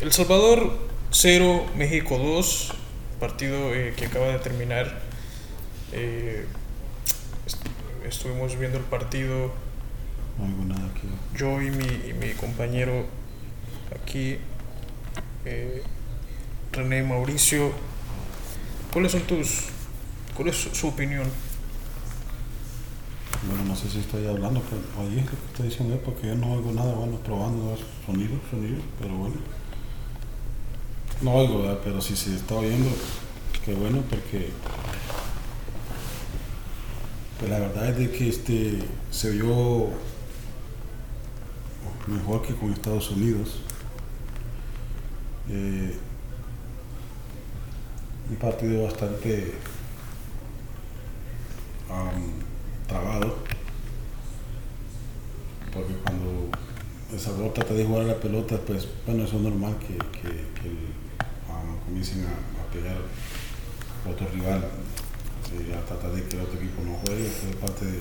El Salvador 0, México 2, partido eh, que acaba de terminar. Eh, estuvimos viendo el partido. No oigo nada aquí. Yo y mi, y mi compañero aquí, eh, René Mauricio. ¿Cuáles son tus. ¿Cuál es su, su opinión? Bueno, no sé si estoy hablando, pero oye, lo que estoy diciendo es porque yo no oigo nada, bueno, probando sonidos, sonidos, pero bueno. No oigo, pero si se está oyendo, qué bueno, porque pues la verdad es de que este se vio mejor que con Estados Unidos. Eh, un partido bastante am, trabado, El Salvador trata de jugar la pelota, pues bueno, es normal que, um, comiencen a, pegar otro rival, eh, a tratar de que el otro equipo no juegue, eso es parte de,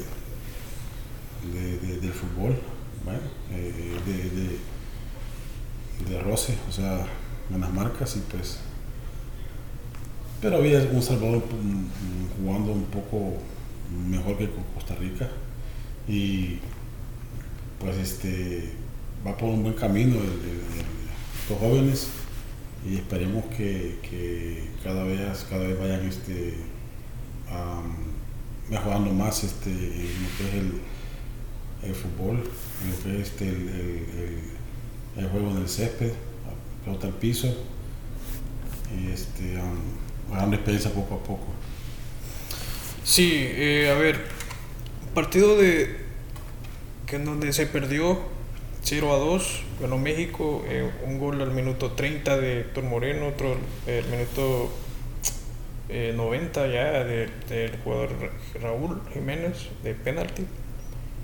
de- de- del fútbol, bueno, eh, de, roce, o sea, buenas marcas y pues pero había un Salvador mm, jugando un poco mejor que Costa Rica y pues este va por un buen camino el- los jóvenes y esperemos que, que cada vez cada vez vayan este mejorando más este en lo que es el, el fútbol en lo que es este, el, juego en el césped pelota al piso y este am, agarrando experiencia poco a poco. Sí, eh, a ver, partido de que en donde se perdió 0 a 2, ganó México, eh, un gol al minuto 30 de Héctor Moreno, otro el minuto eh, 90 ya de- del jugador Ra- Raúl Jiménez de penalti.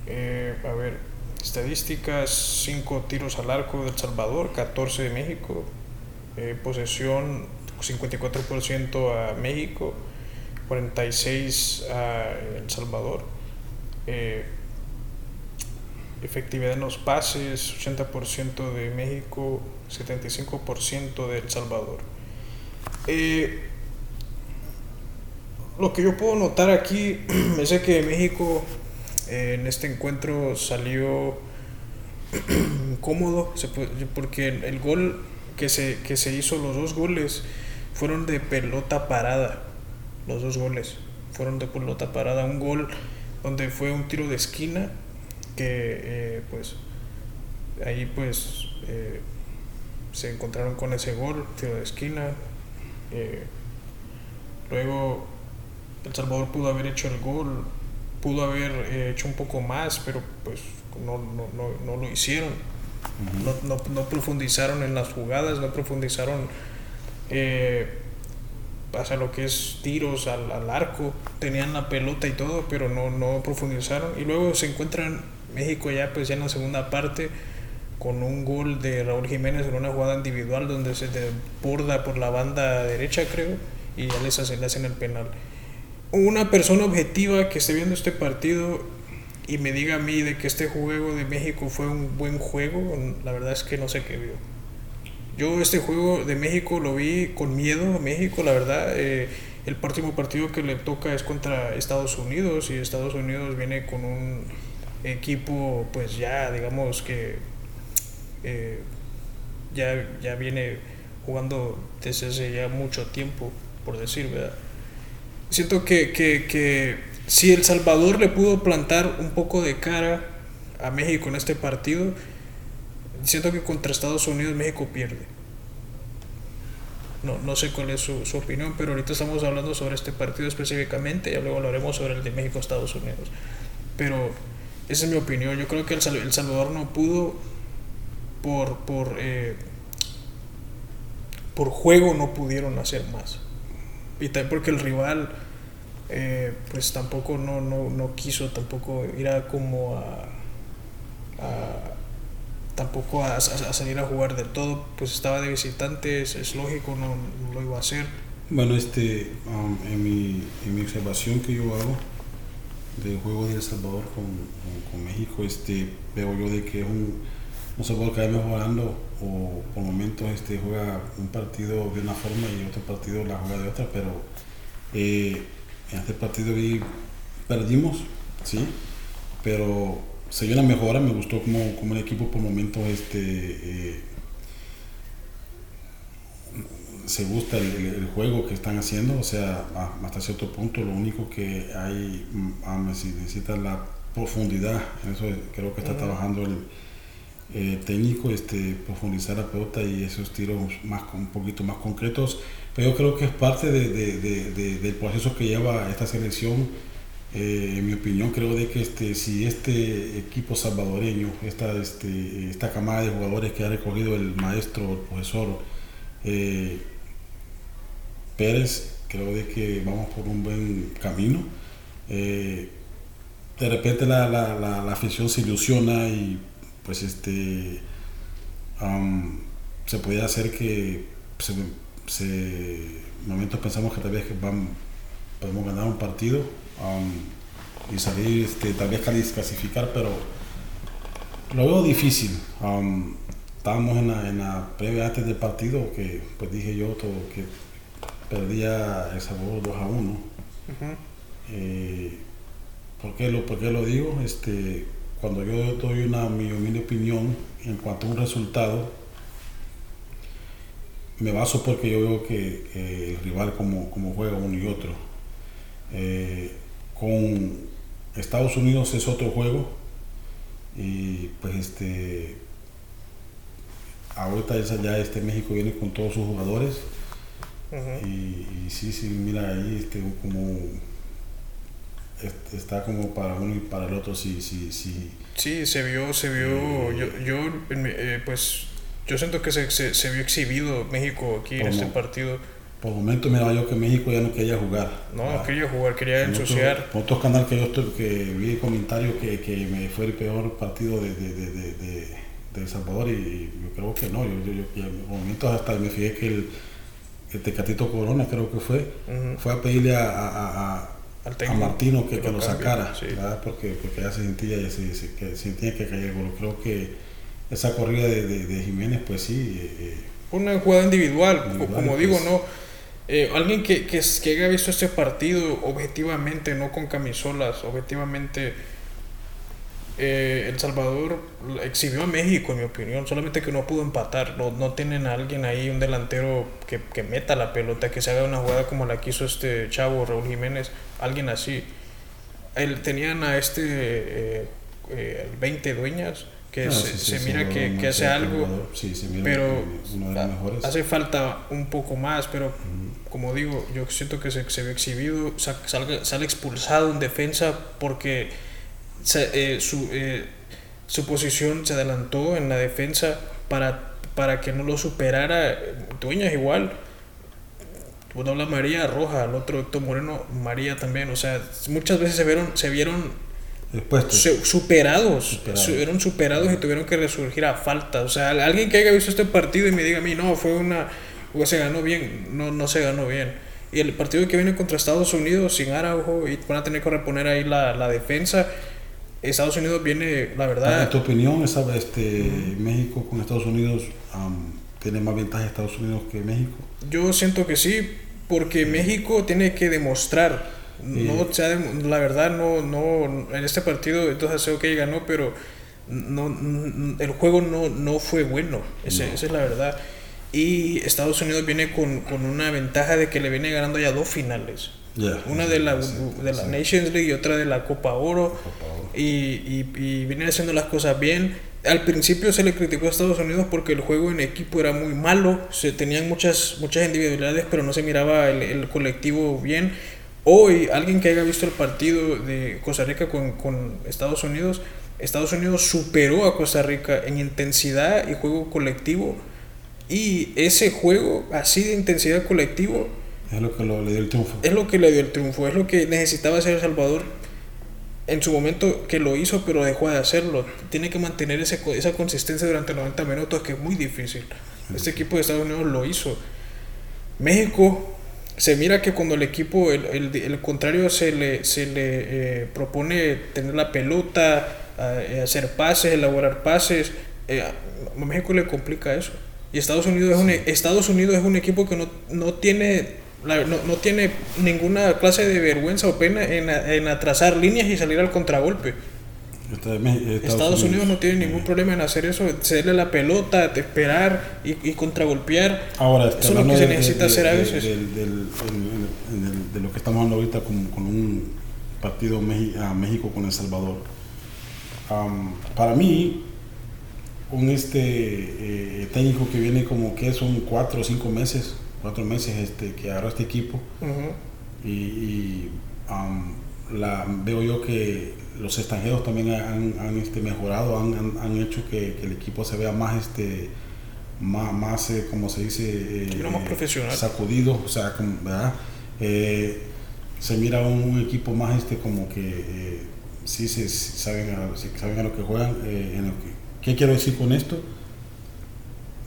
Eh, a ver, estadísticas, 5 tiros al arco del Salvador, 14 de México, eh, posesión 54% a México, 46 a El Salvador. Efectividad en los pases, 80% de México, 75% de El Salvador. Eh, lo que yo puedo notar aquí es que México eh, en este encuentro salió cómodo, porque el gol que se, que se hizo, los dos goles, fueron de pelota parada. Los dos goles fueron de pelota parada. Un gol donde fue un tiro de esquina que eh, pues ahí pues eh, se encontraron con ese gol, tiro de esquina. eh, luego El Salvador pudo haber hecho el gol, pudo haber hecho un poco más, pero pues no, no, no, no lo hicieron. No, profundizaron en las jugadas, no profundizaron eh, hacia lo que es tiros al, al arco, tenían la pelota y todo, pero no, no profundizaron. Y luego se encuentran México ya pues ya en la segunda parte con un gol de Raúl Jiménez en una jugada individual donde se desborda por la banda derecha creo y ya les hacen, le hacen el penal. Una persona objetiva que esté viendo este partido y me diga a mí de que este juego de México fue un buen juego, la verdad es que no sé qué vio. Yo este juego de México lo vi con miedo a México, la verdad. eh, el próximo partido que le toca es contra Estados Unidos y Estados Unidos viene con un equipo pues ya digamos que eh, ya, ya viene jugando desde hace ya mucho tiempo, por decir, ¿verdad? Siento que, que, que si El Salvador le pudo plantar un poco de cara a México en este partido, siento que contra Estados Unidos México pierde. No, no sé cuál es su, su opinión, pero ahorita estamos hablando sobre este partido específicamente y luego hablaremos sobre el de México-Estados Unidos. Pero esa es mi opinión. Yo creo que El, El Salvador no pudo por, por, eh, por juego no pudieron hacer más. Y también porque el rival eh, pues tampoco no, no, no quiso tampoco ir a como a, tampoco a, salir a jugar del todo, pues estaba de visitante, es, lógico, no, no lo iba a hacer. Bueno, este, um, en, mi, en mi observación que yo hago del juego de El Salvador con, con- México, este, veo yo de que es un, un Salvador que va mejorando o por momentos este, juega un partido de una forma y otro partido la juega de otra, pero eh, en este partido perdimos, sí, pero se vio una mejora, me gustó como, como el equipo por momentos este, eh, se gusta el, juego que están haciendo, o sea, hasta cierto punto lo único que hay, mm, ah, necesita la profundidad, en eso creo que está trabajando el eh, técnico, este, profundizar la pelota y esos tiros más un poquito más concretos, pero yo creo que es parte de, de, del proceso que lleva esta selección. Eh, en mi opinión, creo de que este, si este equipo salvadoreño, esta, este, esta camada de jugadores que ha recogido el maestro, el profesor, eh, Pérez, creo de que vamos por un buen camino. Eh, de repente la, la, la, afición se ilusiona y pues este se puede hacer que se, se, momentos pensamos que tal vez que van, podemos ganar un partido y salir este, tal vez clasificar pero lo veo difícil estábamos en la, en la previa antes del partido que pues dije yo todo que perdía El sabor 2 a 1. Eh, ¿por, qué lo, ¿Por lo digo? Este, cuando yo doy una mi, opinión en cuanto a un resultado, me baso porque yo veo que, el rival como, como, juega uno y otro. Eh, con Estados Unidos es otro juego y pues este ahorita ya este México viene con todos sus jugadores y, sí, sí, mira ahí este, como está como para uno y para el otro, sí, sí, sí. Sí, se vio, se vio, yo, yo eh, pues yo siento que se, se, vio exhibido México aquí en este partido. Por momentos miraba yo que México ya no quería jugar. No, no quería jugar, quería ensuciar. Por otros canales que yo estoy, que vi comentarios que, que me fue el peor partido de, de, de, de, de El Salvador y, yo creo que no, yo, yo, yo, por momentos hasta me fijé que el Tecatito Corona creo que fue, fue a pedirle a, a, a, a Martino que, que, lo, sacara, Porque, porque ya se sentía, ya se, que sentía que caía el gol. Creo que esa corrida de, de, Jiménez, pues sí. Eh, eh una jugada individual, como digo, pues. no. Eh, alguien que, que, que haya visto este partido objetivamente, no con camisolas, objetivamente eh, El Salvador exhibió a México, en mi opinión, solamente que no pudo empatar. No, no tienen a alguien ahí, un delantero que, que, meta la pelota, que se haga una jugada como la que hizo este chavo Raúl Jiménez, alguien así. El, tenían a este eh, eh, 20 dueñas que ah, se, mira que, que, hace algo, pero hace falta un poco más, pero como digo, yo siento que se, se ve exhibido, sale, sale expulsado en defensa porque eh, su, eh, su posición se adelantó en la defensa para, para que no lo superara. Dueñas igual. Uno habla María Roja, el otro Héctor Moreno, María también. O sea, muchas veces se vieron, se vieron superados, superados y tuvieron que resurgir a falta. O sea, alguien que haya visto este partido y me diga a mí, no, fue una. se ganó bien, no, no se ganó bien. Y el partido que viene contra Estados Unidos sin Araujo y van a tener que reponer ahí la, la defensa Estados Unidos viene, la verdad. En tu opinión, este, México con Estados Unidos tiene más ventaja Estados Unidos que México. Yo siento que sí, porque México tiene que demostrar. No, la verdad, no, no, en este partido, entonces sé que ganó, pero no, el juego no, no fue bueno. esa es la verdad. Y Estados Unidos viene con, con, una ventaja de que le viene ganando ya dos finales. una de la, de la Nations League y otra de la Copa Oro y, y, y haciendo las cosas bien. Al principio se le criticó a Estados Unidos porque el juego en equipo era muy malo, se tenían muchas, muchas individualidades, pero no se miraba el, el colectivo bien. Hoy, alguien que haya visto el partido de Costa Rica con, con Estados Unidos, Estados Unidos superó a Costa Rica en intensidad y juego colectivo. Y ese juego así de intensidad colectivo es lo que le dio el triunfo. Es lo que le dio el triunfo, es lo que necesitaba hacer El Salvador en su momento que lo hizo, pero dejó de hacerlo. Tiene que mantener ese, esa consistencia durante 90 minutos, que es muy difícil. Este equipo de Estados Unidos lo hizo. México, se mira que cuando el equipo, el, el, contrario, se le, se le eh, propone tener la pelota, eh, hacer pases, elaborar pases, eh, a México le complica eso. Y Estados Unidos es un, e- Estados Unidos es un equipo que no, no tiene la- no, no tiene ninguna clase de vergüenza o pena en, en atrasar líneas y salir al contragolpe. De Estados, Unidos no tiene ningún problema en hacer eso, cederle la pelota, de esperar y, y contragolpear. Ahora, Eso es lo que se necesita hacer a veces. de lo que estamos hablando ahorita con, con un partido a México con El Salvador. Para mí, un este eh, técnico que viene como que son cuatro o cinco meses, cuatro meses este, que agarró este equipo y, y, am, la, veo yo que los extranjeros también han, han, este, mejorado, han, han, han hecho que, que el equipo se vea más, este, más, más eh, como se dice, eh, más profesional. sacudido, o sea, como, ¿verdad? Eh, se mira un, un equipo más este como que sí se saben a, saben a lo que juegan. en lo que, ¿Qué quiero decir con esto?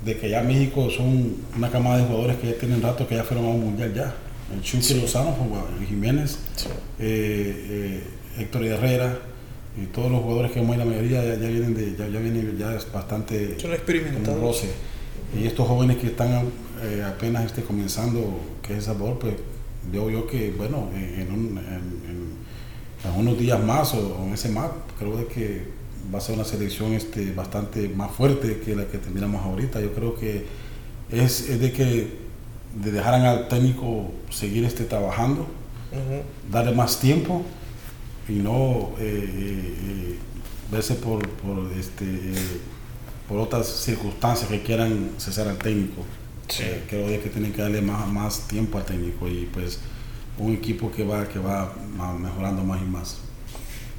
De que ya México son una camada de jugadores que ya tienen rato que ya fueron a un mundial ya. El Chucky Sí. Lozano, Juan Jiménez, Sí. eh, eh, Héctor Herrera y todos los jugadores que ahí, la mayoría ya, ya vienen de ya, ya vienen ya es bastante como roce. Y estos jóvenes que están eh, apenas este, comenzando, que es El Salvador, pues veo yo que, bueno, en, en un- en- en- en unos días más o, o meses más, creo de que va a ser una selección este, bastante más fuerte que la que tendríamos ahorita. Yo creo que es, es de que de dejaran al técnico seguir este, trabajando, darle más tiempo y no eh, eh, verse por, por, este, eh, por otras circunstancias que quieran cesar al técnico. Sí. Eh, creo que tienen que darle más, más tiempo al técnico y pues un equipo que va, que va mejorando más y más.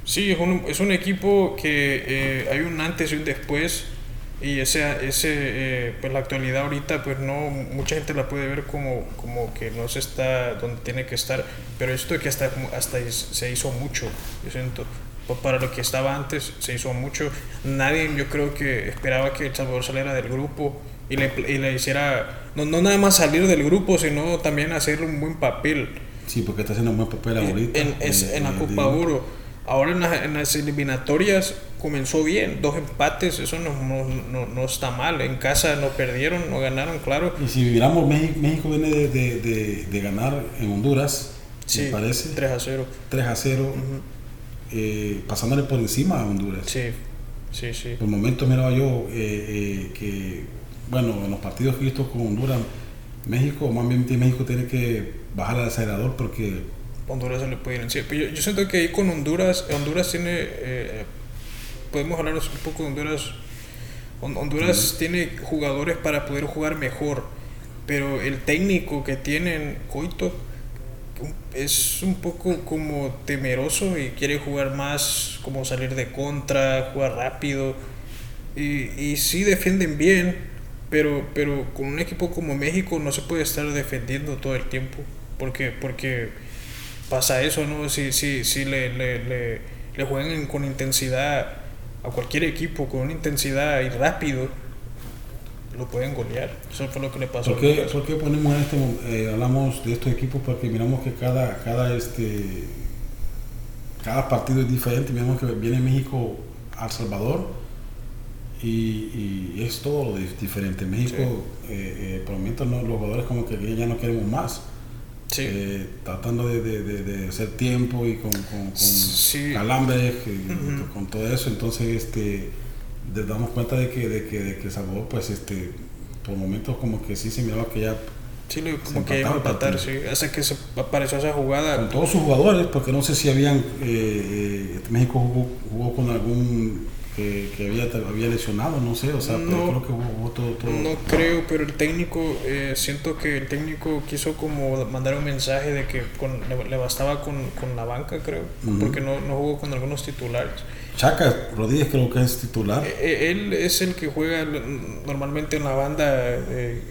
Sí, es un, es un equipo que eh, hay un antes y un después y ese, ese eh, pues la actualidad ahorita pues no mucha gente la puede ver como, como que no se está donde tiene que estar pero esto que hasta, hasta se hizo mucho yo siento Pa- para lo que estaba antes se hizo mucho nadie yo creo que esperaba que El Salvador saliera del grupo y le, y le hiciera no, no nada más salir del grupo sino también hacer un buen papel Sí, porque está haciendo un buen papel ahorita. en, es- eh, en la Copa Oro. Ahora en, la- en las eliminatorias comenzó bien, dos empates, eso no, no, no, no está mal. En casa no perdieron, no ganaron, claro. Y si miramos, México, México viene de, de- de- de ganar en Honduras, Sí, me parece, 3 a 0. 3 a 0, Ujú. eh, pasándole por encima a Honduras. Sí, sí, sí. Por momentos miraba yo eh, eh, que, bueno, en los partidos que he visto con Honduras, México, más bien México tiene que bajar al acelerador porque Honduras se le puede ir encima. Pero yo, yo siento que ahí con Honduras, Honduras tiene, eh, podemos hablar un poco de Honduras. Hon- Honduras tiene jugadores para poder jugar mejor, pero el técnico que tienen, Coito, es un poco como temeroso y quiere jugar más, como salir de contra, jugar rápido. Y, y sí defienden bien, pero, pero con un equipo como México no se puede estar defendiendo todo el tiempo, porque, porque pasa eso, ¿no? Si, si, si le, le, le, le juegan con intensidad a cualquier equipo, con una intensidad y rápido, lo pueden golear. Eso fue lo que le pasó ¿Por qué, por qué ponemos en este, eh, hablamos de estos equipos? Porque miramos que cada, cada, este, cada partido es diferente. Miramos que viene México a El Salvador y, y es todo di- diferente. México, eh, eh, por momentos no- los jugadores como que ya no queremos más. Sí. Eh, tratando de, de- de- de hacer tiempo y con, con, con Sí. calambres, y con todo eso. Entonces, este, nos damos cuenta de que, de que, de que Salvador, pues, este, por momentos como que sí se miraba que ya Sí, como que iba a empatar, sí. Hasta que se apareció esa jugada. con todos sus jugadores, porque no sé si habían, eh, eh, México jugó, jugó con algún que, que había, había lesionado, no sé, o sea, pero No. creo que jugó todo, todo. No creo, pero el técnico, eh, siento que el técnico quiso como mandar un mensaje de que con, le, le bastaba con, con la banca, creo, porque no, no jugó con algunos titulares. Chaca Rodríguez creo que es titular, Eh, eh, él es el que juega normalmente en la banda eh,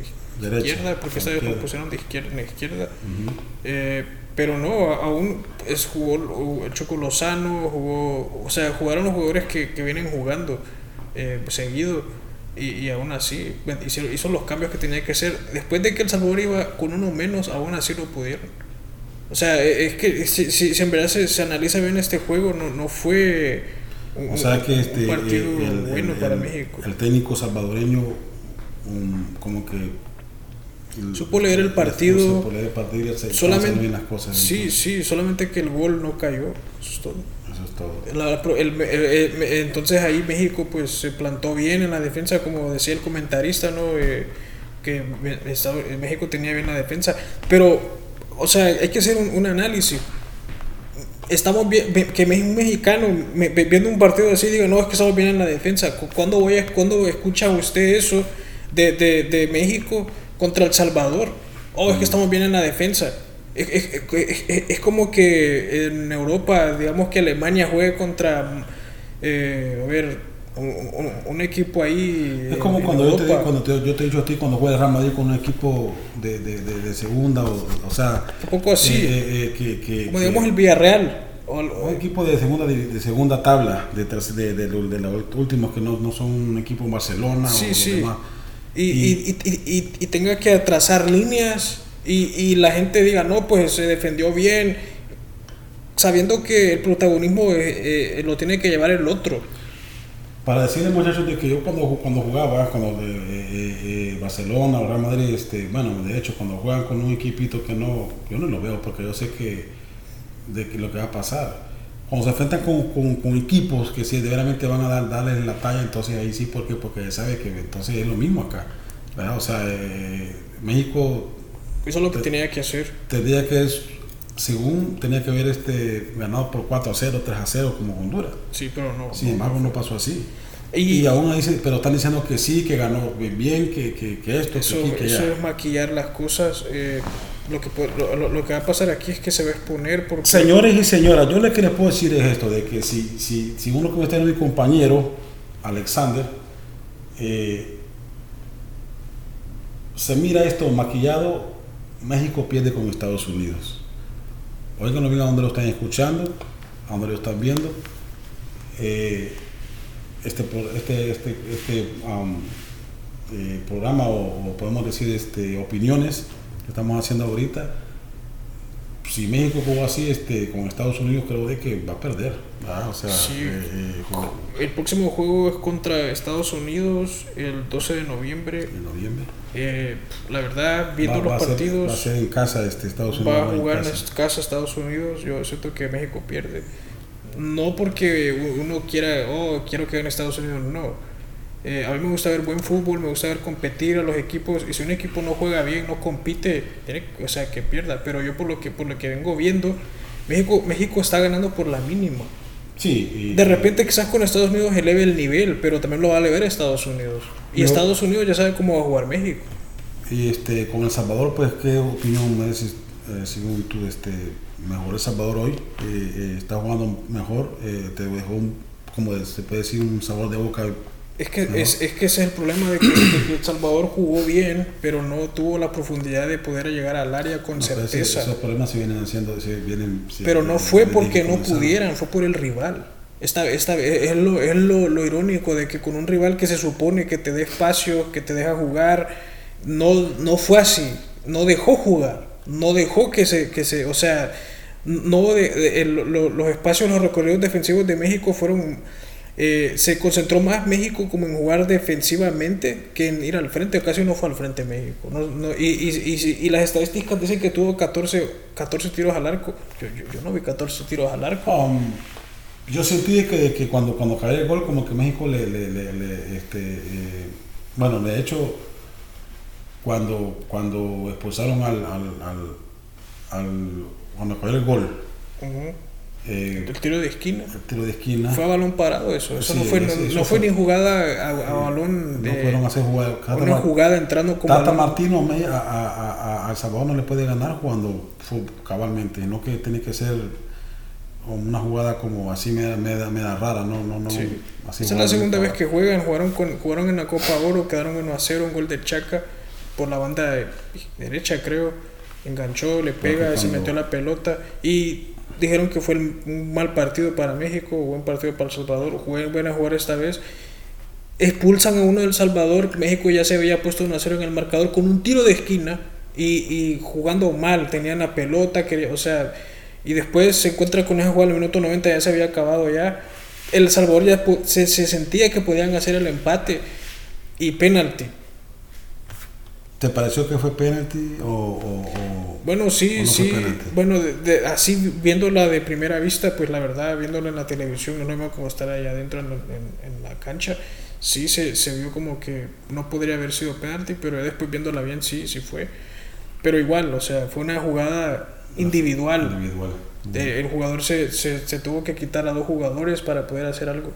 Derecha, izquierda, porque izquierda. pusieron de izquierda en izquierda. Ujú. Eh, pero no, aún es, jugó el Choco Lozano, jugó, o sea, jugaron los jugadores que, que vienen jugando eh, seguido y, y aún así hicieron, hizo los cambios que tenía que hacer. Después de que El Salvador iba con uno menos, aún así lo pudieron. O sea, e- es que si, si, si en verdad se, se analiza bien este juego, no, no fue Un- O sea que un este, partido eh, el, bueno el- para el- México. el técnico salvadoreño, um, como que. Supo leer el partido. Supo leer el partido y se- estaban Solamente, haciendo bien las cosas. sí, entonces, sí, solamente que el gol no cayó. Eso es todo. Eso es todo. La- el- el- el- entonces ahí México pues se plantó bien en la defensa, como decía el comentarista, ¿no? Eh, que estaba- México tenía bien la defensa. Pero, o sea, hay que hacer un, un análisis. Estamos bien, que un mexicano me- viendo un partido así diga, no, es que estamos bien en la defensa. Cu- ¿Cuándo, voy a, ¿cuándo escucha usted eso de, de, de México contra El Salvador? Oh, es que estamos bien en la defensa. Es, es- es- es- como que en Europa, digamos que Alemania juegue contra, eh, a ver, un, equipo ahí. Es como cuando, yo te, cuando te- yo te he dicho a ti cuando juega el Real Madrid con un equipo de, de, de, de segunda, o, o sea. Un poco así. eh, eh, eh, que, que- como que- digamos el Villarreal. O, o- Un equipo de segunda de, de segunda tabla, de, de, los últimos que no, no son un equipo en Barcelona Sí, o sí. demás. Y, y, y, y- y tenga que trazar líneas y, y la gente diga, no, pues se defendió bien, sabiendo que el protagonismo eh, eh, lo tiene que llevar el otro. Para decirles muchachos de que yo cuando, cuando jugaba, cuando de, eh, eh, Barcelona o Real Madrid, este, bueno, de hecho cuando juegan con un equipito que no, yo no lo veo porque yo sé que de que lo que va a pasar. Cuando se enfrentan con, con, con equipos que si de verdaderamente van a dar, darles la talla, entonces ahí sí, ¿por qué? Porque sabe que entonces es lo mismo acá. ¿verdad? O sea, eh, México Eso es lo que tenía que hacer. tendría que, según tenía que haber este, ganado por 4 a 0, 3 a 0 como Honduras. Sí, pero no. Sin embargo, no pasó así. Y, Y, aún ahí, se- pero están diciendo que sí, que ganó bien, que, que, que esto, eso, que aquí, que eso es maquillar las cosas. eh, lo, que, va a pasar aquí es que se va a exponer porque... Señores y señoras, yo lo que les puedo decir es esto, de que si, si, si uno que está en mi compañero, Alexander, eh, se mira esto maquillado, México pierde con Estados Unidos. Oigan bien a donde lo están escuchando, a donde lo están viendo. Eh, este, este, este, este um, eh, programa, o, o podemos decir este, opiniones que estamos haciendo ahorita, si México jugó así este, con Estados Unidos, creo de que va a perder. O sea, Sí. eh, eh, El próximo juego es contra Estados Unidos el 12 de noviembre. en noviembre. Eh, la verdad, viendo Va- va los a ser- partidos... va a ser en casa este, Estados Unidos. va a en jugar en casa. casa Estados Unidos, yo siento que México pierde. No porque uno quiera, oh, quiero que gane Estados Unidos, no. Eh, a mí me gusta ver buen fútbol, me gusta ver competir a los equipos y si un equipo no juega bien, no compite, tiene, o sea, que pierda. Pero yo por lo que por lo que vengo viendo, México México está ganando por la mínima. Sí, y- De repente quizás con Estados Unidos eleve el nivel, pero también lo va a elevar Estados Unidos. Y Yo- Estados Unidos ya sabe cómo va a jugar México. Y este, con El Salvador, pues, ¿qué opinión me dices, eh, según tú, este, mejor El Salvador hoy? Eh, eh, está jugando mejor, eh, te dejó, un, como se puede decir, un sabor de boca. Es que, es, es que ese es el problema de que, de que El Salvador jugó bien, pero no tuvo la profundidad de poder llegar al área con No si certeza. esos problemas se vienen haciendo, se vienen... se- pero no fue porque que no pudieran, fue por el rival. Esta, esta, es lo, es lo, lo irónico de que con un rival que se supone que te dé espacio, que te deja jugar, no, no fue así. No dejó jugar. No dejó que se, que se o sea, no de, de- los espacios, los recorridos defensivos de México fueron eh, se concentró más México como en jugar defensivamente que en ir al frente, casi no fue al frente México. No, no, y, y, y, y las estadísticas dicen que tuvo 14, 14 tiros al arco. Yo, yo, yo no vi 14 tiros al arco. Um, yo sentí que, que cuando, cuando cayó el gol, como que México le. le, le- le, este, eh, bueno, de hecho, cuando, cuando expulsaron al. al, al, al- cuando cayó el gol. Eh, El tiro de esquina. el tiro de esquina, Fue a balón parado eso. Eso Sí, no fue, no, eso- no fue ni jugada a, a balón de no fueron a hacer jugar. Tata, una jugada entrando como Tata balón- Martino a, a, a- El Salvador no le puede ganar jugando cabalmente, no que tiene que ser una jugada como así media, media, media rara, no, no, no. Sí. así Esa es la segunda vez que juegan, jugaron, con, jugaron en la Copa Oro, quedaron 1 a 0, un gol de Chaca por la banda de- derecha creo, enganchó, le pega, se metió la pelota y dijeron que fue un mal partido para México, buen partido para El Salvador, jugaron buena jugar esta vez. Expulsan a uno del Salvador, México ya se había puesto 1 a 0 en el marcador con un tiro de esquina y, y jugando mal, tenían la pelota, quería, o sea, y después se encuentra con esa jugada el minuto 90, ya se había acabado ya El Salvador ya se, se sentía que podían hacer el empate y penalti. ¿Te pareció que fue penalti o, o- o- Bueno, sí, ¿O no fue sí. Bueno, de- de- así viéndola de primera vista, pues la verdad, viéndola en la televisión, no mismo como estar allá adentro en, en- en la cancha. Sí se, se vio como que no podría haber sido penalti, pero después viéndola bien, sí, sí fue. Pero igual, o sea, fue una jugada individual. individual? El jugador se, se, se tuvo que quitar a dos jugadores para poder hacer algo.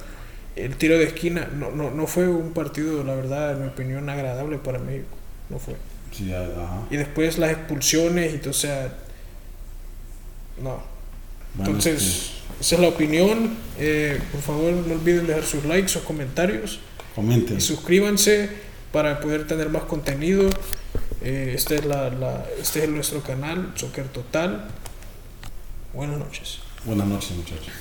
El tiro de esquina no, no, no fue un partido, la verdad, en mi opinión, agradable para México. No fue. Sí, ajá. Y después las expulsiones, y, o sea, no. Bueno, Entonces, este, esa es la opinión. Eh, por favor, no olviden dejar sus likes, sus comentarios comenten. y suscríbanse para poder tener más contenido. Eh, este, es la, la- este es nuestro canal, Soccer Total. Buenas noches. Buenas noches, muchachos.